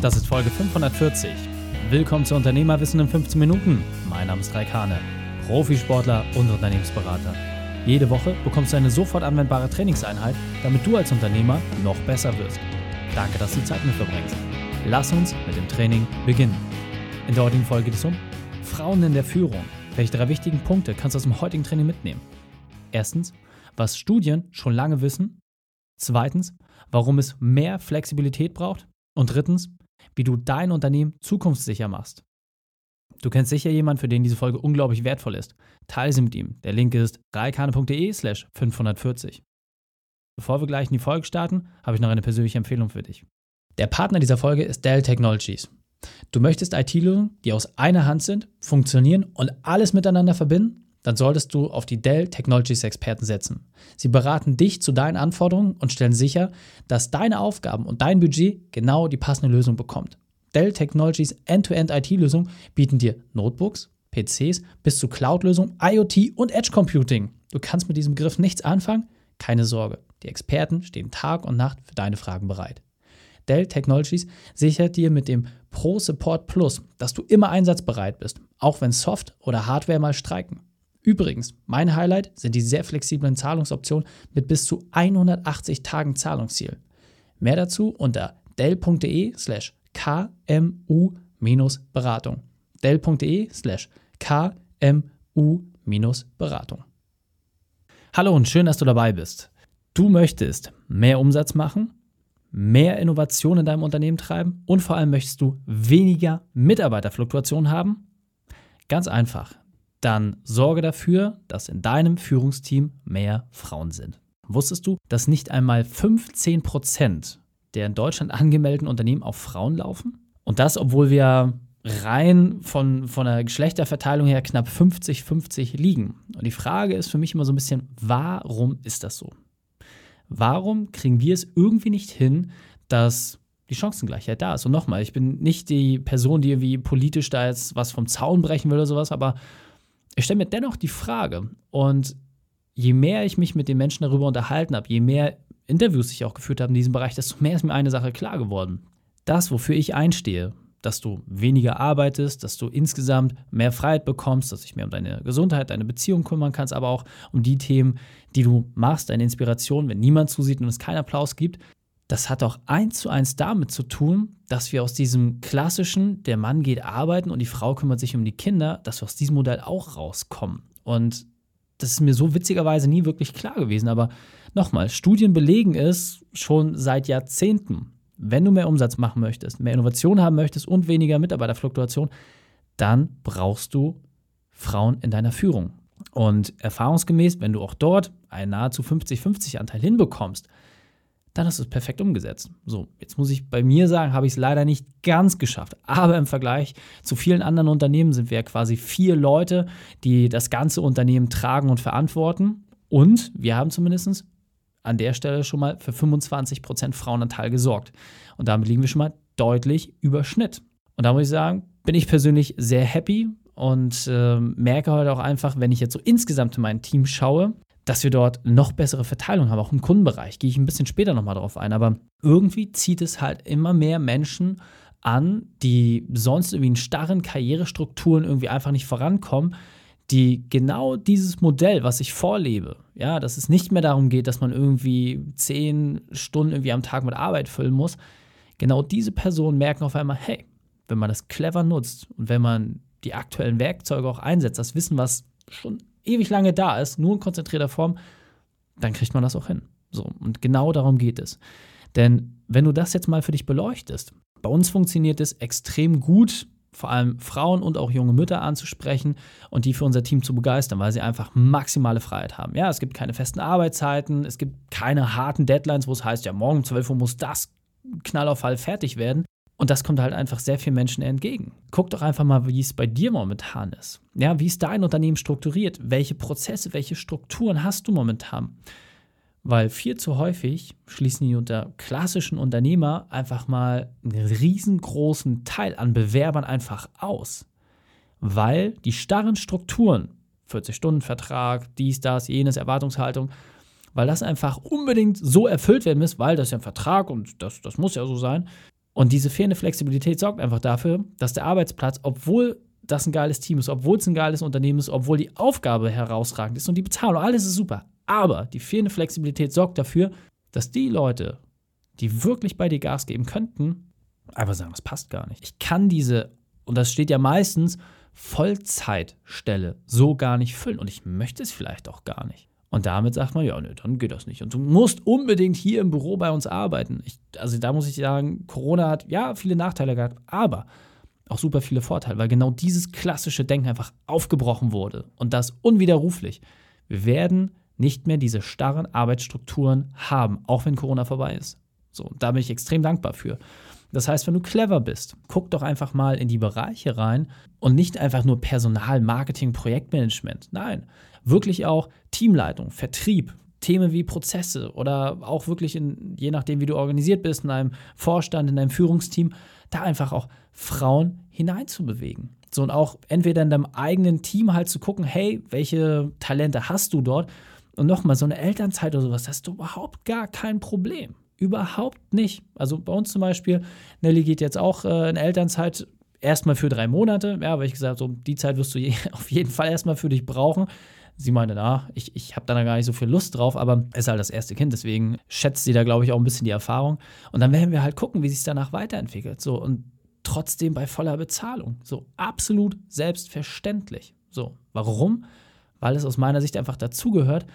Das ist Folge 540. Willkommen zu Unternehmerwissen in 15 Minuten. Mein Name ist Raik Hane, Profisportler und Unternehmensberater. Jede Woche bekommst du eine sofort anwendbare Trainingseinheit, damit du als Unternehmer noch besser wirst. Danke, dass du Zeit mit verbringst. Lass uns mit dem Training beginnen. In der heutigen Folge geht es um Frauen in der Führung. Welche drei wichtigen Punkte kannst du aus dem heutigen Training mitnehmen? Erstens, was Studien schon lange wissen. Zweitens, warum es mehr Flexibilität braucht. Und drittens, wie du dein Unternehmen zukunftssicher machst. Du kennst sicher jemanden, für den diese Folge unglaublich wertvoll ist. Teile sie mit ihm. Der Link ist reikane.de slash 540. Bevor wir gleich in die Folge starten, habe ich noch eine persönliche Empfehlung für dich. Der Partner dieser Folge ist Dell Technologies. Du möchtest IT-Lösungen, die aus einer Hand sind, funktionieren und alles miteinander verbinden? Dann solltest du auf die Dell Technologies Experten setzen. Sie beraten dich zu deinen Anforderungen und stellen sicher, dass deine Aufgaben und dein Budget genau die passende Lösung bekommt. Dell Technologies End-to-End IT-Lösungen bieten dir Notebooks, PCs bis zu Cloud-Lösungen, IoT und Edge Computing. Du kannst mit diesem Begriff nichts anfangen? Keine Sorge. Die Experten stehen Tag und Nacht für deine Fragen bereit. Dell Technologies sichert dir mit dem Pro Support Plus, dass du immer einsatzbereit bist, auch wenn Soft- oder Hardware mal streiken. Übrigens, mein Highlight sind die sehr flexiblen Zahlungsoptionen mit bis zu 180 Tagen Zahlungsziel. Mehr dazu unter dell.de slash kmu-beratung. dell.de slash kmu-beratung. Hallo und schön, dass du dabei bist. Du möchtest mehr Umsatz machen, mehr Innovation in deinem Unternehmen treiben und vor allem möchtest du weniger Mitarbeiterfluktuation haben? Ganz einfach. Dann sorge dafür, dass in deinem Führungsteam mehr Frauen sind. Wusstest du, dass nicht einmal 15 Prozent der in Deutschland angemeldeten Unternehmen auf Frauen laufen? Und das, obwohl wir rein von, von der Geschlechterverteilung her knapp 50-50 liegen. Und die Frage ist für mich immer so ein bisschen, warum ist das so? Warum kriegen wir es irgendwie nicht hin, dass die Chancengleichheit da ist? Und nochmal, ich bin nicht die Person, die irgendwie politisch da jetzt was vom Zaun brechen will oder sowas, aber ich stelle mir dennoch die Frage und je mehr ich mich mit den Menschen darüber unterhalten habe, je mehr Interviews ich auch geführt habe in diesem Bereich, desto mehr ist mir eine Sache klar geworden. Das, wofür ich einstehe, dass du weniger arbeitest, dass du insgesamt mehr Freiheit bekommst, dass du dich mehr um deine Gesundheit, deine Beziehung kümmern kannst, aber auch um die Themen, die du machst, deine Inspiration, wenn niemand zusieht und es keinen Applaus gibt. Das hat auch eins zu eins damit zu tun, dass wir aus diesem klassischen, der Mann geht arbeiten und die Frau kümmert sich um die Kinder, dass wir aus diesem Modell auch rauskommen. Und das ist mir so witzigerweise nie wirklich klar gewesen. Aber nochmal, Studien belegen es schon seit Jahrzehnten. Wenn du mehr Umsatz machen möchtest, mehr Innovation haben möchtest und weniger Mitarbeiterfluktuation, dann brauchst du Frauen in deiner Führung. Und erfahrungsgemäß, wenn du auch dort einen nahezu 50-50 Anteil hinbekommst, dann hast du es perfekt umgesetzt. So, jetzt muss ich bei mir sagen, habe ich es leider nicht ganz geschafft. Aber im Vergleich zu vielen anderen Unternehmen sind wir ja quasi vier Leute, die das ganze Unternehmen tragen und verantworten. Und wir haben zumindest an der Stelle schon mal für 25% Frauenanteil gesorgt. Und damit liegen wir schon mal deutlich über Schnitt. Und da muss ich sagen, bin ich persönlich sehr happy und äh, merke heute auch einfach, wenn ich jetzt so insgesamt in mein Team schaue, dass wir dort noch bessere Verteilung haben, auch im Kundenbereich. Gehe ich ein bisschen später nochmal drauf ein. Aber irgendwie zieht es halt immer mehr Menschen an, die sonst irgendwie in starren Karrierestrukturen irgendwie einfach nicht vorankommen, die genau dieses Modell, was ich vorlebe, ja, dass es nicht mehr darum geht, dass man irgendwie zehn Stunden irgendwie am Tag mit Arbeit füllen muss, genau diese Personen merken auf einmal, hey, wenn man das clever nutzt und wenn man die aktuellen Werkzeuge auch einsetzt, das Wissen, was schon ewig lange da ist, nur in konzentrierter Form, dann kriegt man das auch hin. So, und genau darum geht es. Denn wenn du das jetzt mal für dich beleuchtest, bei uns funktioniert es extrem gut, vor allem Frauen und auch junge Mütter anzusprechen und die für unser Team zu begeistern, weil sie einfach maximale Freiheit haben. Ja, es gibt keine festen Arbeitszeiten, es gibt keine harten Deadlines, wo es heißt, ja, morgen um 12 Uhr muss das Knallauffall fertig werden. Und das kommt halt einfach sehr vielen Menschen entgegen. Guck doch einfach mal, wie es bei dir momentan ist. Ja, wie ist dein Unternehmen strukturiert? Welche Prozesse, welche Strukturen hast du momentan? Weil viel zu häufig schließen die unter klassischen Unternehmer einfach mal einen riesengroßen Teil an Bewerbern einfach aus. Weil die starren Strukturen, 40-Stunden-Vertrag, dies, das, jenes, Erwartungshaltung, weil das einfach unbedingt so erfüllt werden muss, weil das ist ja ein Vertrag und das, das muss ja so sein, Und diese fehlende Flexibilität sorgt einfach dafür, dass der Arbeitsplatz, obwohl das ein geiles Team ist, obwohl es ein geiles Unternehmen ist, obwohl die Aufgabe herausragend ist und die Bezahlung, alles ist super. Aber die fehlende Flexibilität sorgt dafür, dass die Leute, die wirklich bei dir Gas geben könnten, einfach sagen, das passt gar nicht. Ich kann diese, und das steht ja meistens, Vollzeitstelle so gar nicht füllen. Und ich möchte es vielleicht auch gar nicht. Und damit sagt man, ja, nee, dann geht das nicht. Und du musst unbedingt hier im Büro bei uns arbeiten. Ich, also da muss ich sagen, Corona hat ja viele Nachteile gehabt, aber auch super viele Vorteile, weil genau dieses klassische Denken einfach aufgebrochen wurde und das unwiderruflich. Wir werden nicht mehr diese starren Arbeitsstrukturen haben, auch wenn Corona vorbei ist. So, da bin ich extrem dankbar für. Das heißt, wenn du clever bist, guck doch einfach mal in die Bereiche rein und nicht einfach nur Personal, Marketing, Projektmanagement. Nein, wirklich auch Teamleitung, Vertrieb, Themen wie Prozesse oder auch wirklich in, je nachdem, wie du organisiert bist, in einem Vorstand, in einem Führungsteam, da einfach auch Frauen hineinzubewegen. So und auch entweder in deinem eigenen Team halt zu gucken, hey, welche Talente hast du dort? Und nochmal, so eine Elternzeit oder sowas, hast du überhaupt gar kein Problem. Überhaupt nicht. Also bei uns zum Beispiel, Nelly geht jetzt auch äh, in Elternzeit erstmal für drei Monate. Ja, weil ich gesagt so die Zeit wirst du auf jeden Fall erstmal für dich brauchen. Sie meinte, na, ich, ich habe da gar nicht so viel Lust drauf, aber es ist halt das erste Kind, deswegen schätzt sie da, glaube ich, auch ein bisschen die Erfahrung. Und dann werden wir halt gucken, wie sich danach weiterentwickelt. So, und trotzdem bei voller Bezahlung. So, absolut selbstverständlich. So, warum? Weil es aus meiner Sicht einfach dazugehört,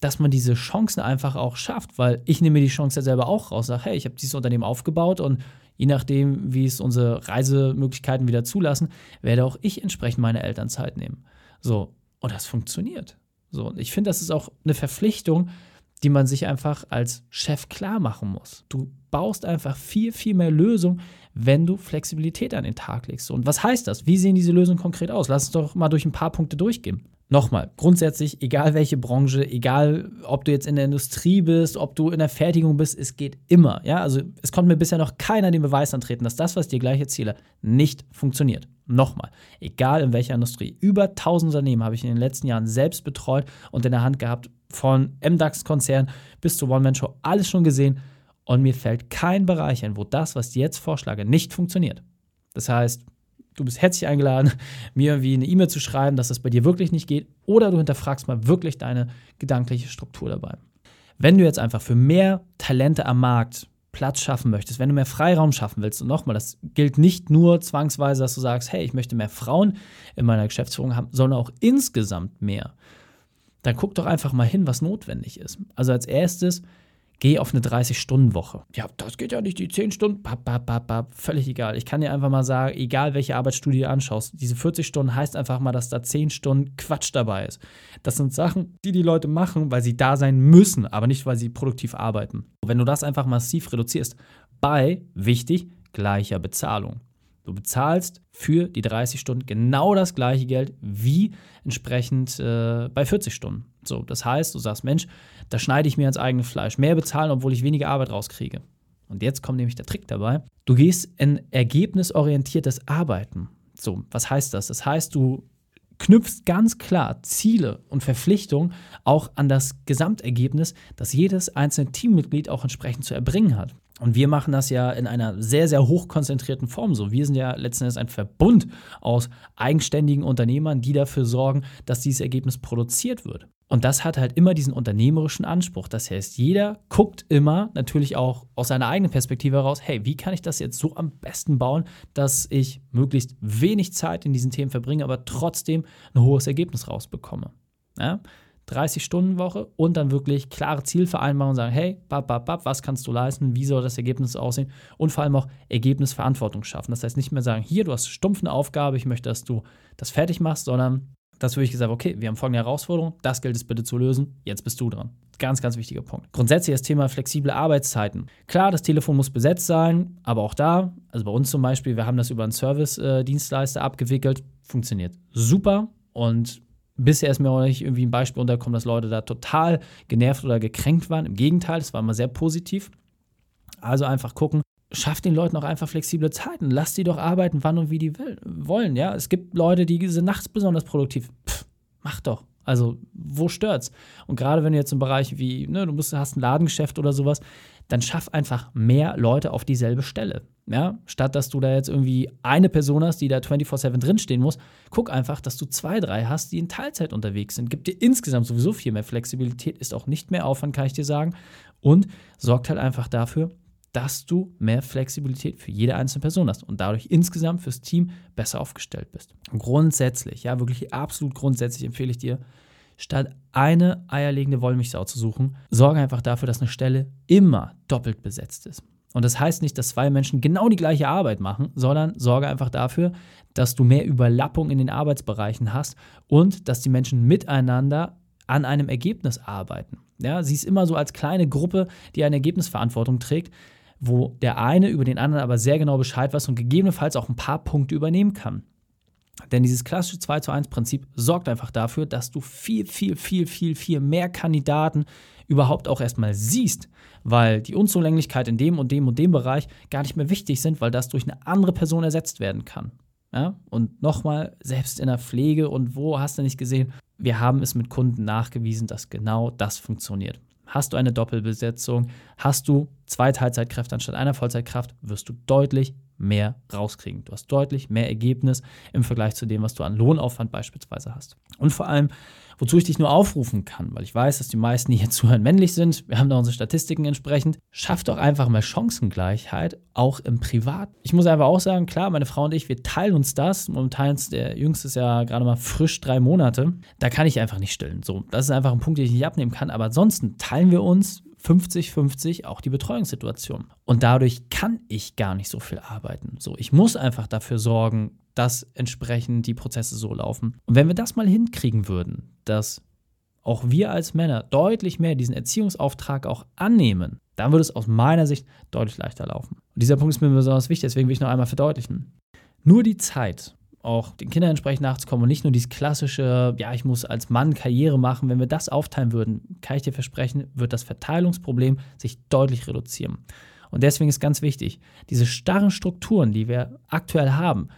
dass man diese Chancen einfach auch schafft, weil ich nehme mir die Chance ja selber auch raus, sage, hey, ich habe dieses Unternehmen aufgebaut und je nachdem, wie es unsere Reisemöglichkeiten wieder zulassen, werde auch ich entsprechend meine Elternzeit nehmen. So, und das funktioniert. So, und ich finde, das ist auch eine Verpflichtung, die man sich einfach als Chef klar machen muss. Du baust einfach viel, viel mehr Lösungen, wenn du Flexibilität an den Tag legst. Und was heißt das? Wie sehen diese Lösungen konkret aus? Lass uns doch mal durch ein paar Punkte durchgehen. Nochmal, grundsätzlich, egal welche Branche, egal ob du jetzt in der Industrie bist, ob du in der Fertigung bist, es geht immer. Ja, also es konnte mir bisher noch keiner den Beweis antreten, dass das, was dir gleich erzähle, nicht funktioniert. Nochmal, egal in welcher Industrie, über 1000 Unternehmen habe ich in den letzten Jahren selbst betreut und in der Hand gehabt, von MDAX-Konzern bis zu One-Man-Show, alles schon gesehen. Und mir fällt kein Bereich ein, wo das, was ich jetzt vorschlage, nicht funktioniert. Das heißt, du bist herzlich eingeladen, mir wie eine E-Mail zu schreiben, dass das bei dir wirklich nicht geht, oder du hinterfragst mal wirklich deine gedankliche Struktur dabei. Wenn du jetzt einfach für mehr Talente am Markt Platz schaffen möchtest, wenn du mehr Freiraum schaffen willst, und nochmal, das gilt nicht nur zwangsweise, dass du sagst, hey, ich möchte mehr Frauen in meiner Geschäftsführung haben, sondern auch insgesamt mehr, dann guck doch einfach mal hin, was notwendig ist. Also als erstes, geh auf eine 30-Stunden-Woche. Ja, das geht ja nicht, die 10 Stunden, bap, bap, bap, bap, völlig egal. Ich kann dir einfach mal sagen, egal welche Arbeitsstudie du anschaust, diese 40 Stunden heißt einfach mal, dass da 10 Stunden Quatsch dabei ist. Das sind Sachen, die die Leute machen, weil sie da sein müssen, aber nicht, weil sie produktiv arbeiten. Wenn du das einfach massiv reduzierst, bei, wichtig, gleicher Bezahlung. Du bezahlst für die 30 Stunden genau das gleiche Geld wie entsprechend äh, bei 40 Stunden. So, das heißt, du sagst, Mensch, da schneide ich mir ins eigene Fleisch. Mehr bezahlen, obwohl ich weniger Arbeit rauskriege. Und jetzt kommt nämlich der Trick dabei. Du gehst in ergebnisorientiertes Arbeiten. So, was heißt das? Das heißt, du knüpfst ganz klar Ziele und Verpflichtungen auch an das Gesamtergebnis, das jedes einzelne Teammitglied auch entsprechend zu erbringen hat. Und wir machen das ja in einer sehr, sehr hochkonzentrierten Form so. Wir sind ja letzten Endes ein Verbund aus eigenständigen Unternehmern, die dafür sorgen, dass dieses Ergebnis produziert wird. Und das hat halt immer diesen unternehmerischen Anspruch. Das heißt, jeder guckt immer natürlich auch aus seiner eigenen Perspektive heraus, hey, wie kann ich das jetzt so am besten bauen, dass ich möglichst wenig Zeit in diesen Themen verbringe, aber trotzdem ein hohes Ergebnis rausbekomme. Ja? 30-Stunden-Woche und dann wirklich klare Zielvereinbarungen sagen, hey, bap, bap, bap, was kannst du leisten, wie soll das Ergebnis aussehen und vor allem auch Ergebnisverantwortung schaffen. Das heißt nicht mehr sagen, hier, du hast stumpf eine Aufgabe, ich möchte, dass du das fertig machst, sondern das würde ich gesagt, okay, wir haben folgende Herausforderung, das gilt es bitte zu lösen, jetzt bist du dran. Ganz, ganz wichtiger Punkt. Grundsätzlich das Thema flexible Arbeitszeiten. Klar, das Telefon muss besetzt sein, aber auch da, also bei uns zum Beispiel, wir haben das über einen Service-Dienstleister abgewickelt, funktioniert super und bisher ist mir auch nicht irgendwie ein Beispiel untergekommen, dass Leute da total genervt oder gekränkt waren. Im Gegenteil, es war immer sehr positiv. Also einfach gucken, schafft den Leuten auch einfach flexible Zeiten. Lass die doch arbeiten, wann und wie die will, wollen. Ja? Es gibt Leute, die sind nachts besonders produktiv. Pff, mach doch. Also, wo stört's? Und gerade wenn du jetzt im Bereich wie, ne, du musst, hast ein Ladengeschäft oder sowas, dann schaff einfach mehr Leute auf dieselbe Stelle. Ja, statt dass du da jetzt irgendwie eine Person hast, die da 24-7 drinstehen muss, guck einfach, dass du zwei, drei hast, die in Teilzeit unterwegs sind. Gibt dir insgesamt sowieso viel mehr Flexibilität, ist auch nicht mehr Aufwand, kann ich dir sagen. Und sorgt halt einfach dafür, dass du mehr Flexibilität für jede einzelne Person hast und dadurch insgesamt fürs Team besser aufgestellt bist. Grundsätzlich, ja, wirklich absolut grundsätzlich empfehle ich dir, statt eine eierlegende Wollmilchsau zu suchen, sorge einfach dafür, dass eine Stelle immer doppelt besetzt ist. Und das heißt nicht, dass zwei Menschen genau die gleiche Arbeit machen, sondern sorge einfach dafür, dass du mehr Überlappung in den Arbeitsbereichen hast und dass die Menschen miteinander an einem Ergebnis arbeiten. Ja, sie ist immer so als kleine Gruppe, die eine Ergebnisverantwortung trägt, wo der eine über den anderen aber sehr genau Bescheid weiß und gegebenenfalls auch ein paar Punkte übernehmen kann. Denn dieses klassische 2 zu 1 Prinzip sorgt einfach dafür, dass du viel, viel, viel, viel, viel mehr Kandidaten überhaupt auch erstmal siehst, weil die Unzulänglichkeit in dem und dem und dem Bereich gar nicht mehr wichtig sind, weil das durch eine andere Person ersetzt werden kann. Ja? Und nochmal, selbst in der Pflege und wo hast du nicht gesehen, wir haben es mit Kunden nachgewiesen, dass genau das funktioniert. Hast du eine Doppelbesetzung, hast du zwei Teilzeitkräfte anstatt einer Vollzeitkraft, wirst du deutlich mehr rauskriegen. Du hast deutlich mehr Ergebnis im Vergleich zu dem, was du an Lohnaufwand beispielsweise hast. Und vor allem, wozu ich dich nur aufrufen kann, weil ich weiß, dass die meisten, die hier zuhören, männlich sind. Wir haben da unsere Statistiken entsprechend. Schaff doch einfach mal Chancengleichheit, auch im Privat. Ich muss einfach auch sagen, klar, meine Frau und ich, wir teilen uns das. Momentan ist der Jüngste ist ja gerade mal frisch drei Monate. Da kann ich einfach nicht stillen. So, das ist einfach ein Punkt, den ich nicht abnehmen kann. Aber ansonsten teilen wir uns 50-50 auch die Betreuungssituation. Und dadurch kann ich gar nicht so viel arbeiten. So, ich muss einfach dafür sorgen, dass entsprechend die Prozesse so laufen. Und wenn wir das mal hinkriegen würden, dass auch wir als Männer deutlich mehr diesen Erziehungsauftrag auch annehmen, dann würde es aus meiner Sicht deutlich leichter laufen. Und dieser Punkt ist mir besonders wichtig, deswegen will ich noch einmal verdeutlichen. Nur die Zeit, auch den Kindern entsprechend nachzukommen und nicht nur dieses klassische, ja, ich muss als Mann Karriere machen. Wenn wir das aufteilen würden, kann ich dir versprechen, wird das Verteilungsproblem sich deutlich reduzieren. Und deswegen ist ganz wichtig, diese starren Strukturen, die wir aktuell haben,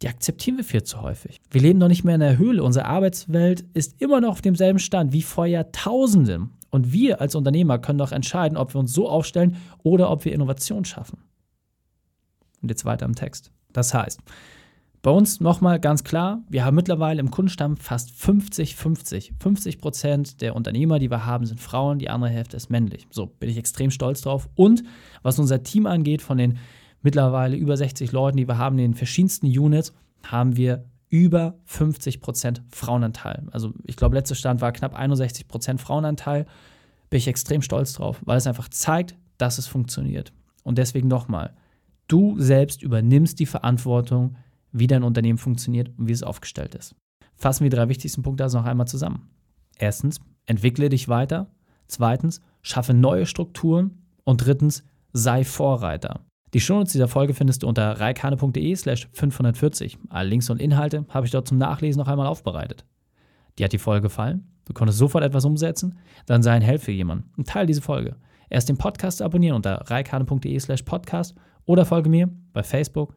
die akzeptieren wir viel zu häufig. Wir leben noch nicht mehr in der Höhle. Unsere Arbeitswelt ist immer noch auf demselben Stand wie vor Jahrtausenden. Und wir als Unternehmer können doch entscheiden, ob wir uns so aufstellen oder ob wir Innovation schaffen. Und jetzt weiter im Text. Das heißt, bei uns nochmal ganz klar, wir haben mittlerweile im Kundenstamm fast 50-50. 50 Prozent der Unternehmer, die wir haben, sind Frauen, die andere Hälfte ist männlich. So bin ich extrem stolz drauf. Und was unser Team angeht, von den mittlerweile über 60 Leuten, die wir haben in den verschiedensten Units, haben wir über 50 Prozent Frauenanteil. Also ich glaube, letzter Stand war knapp 61 Prozent Frauenanteil. Bin ich extrem stolz drauf, weil es einfach zeigt, dass es funktioniert. Und deswegen nochmal, du selbst übernimmst die Verantwortung, wie dein Unternehmen funktioniert und wie es aufgestellt ist. Fassen wir die drei wichtigsten Punkte also noch einmal zusammen. Erstens, entwickle dich weiter. Zweitens, schaffe neue Strukturen. Und drittens, sei Vorreiter. Die Shownotes dieser Folge findest du unter reikane.de slash 540. Alle Links und Inhalte habe ich dort zum Nachlesen noch einmal aufbereitet. Dir hat die Folge gefallen? Du konntest sofort etwas umsetzen? Dann sei ein Held für jemanden und teile diese Folge. Erst den Podcast abonnieren unter reikane.de slash podcast oder folge mir bei Facebook,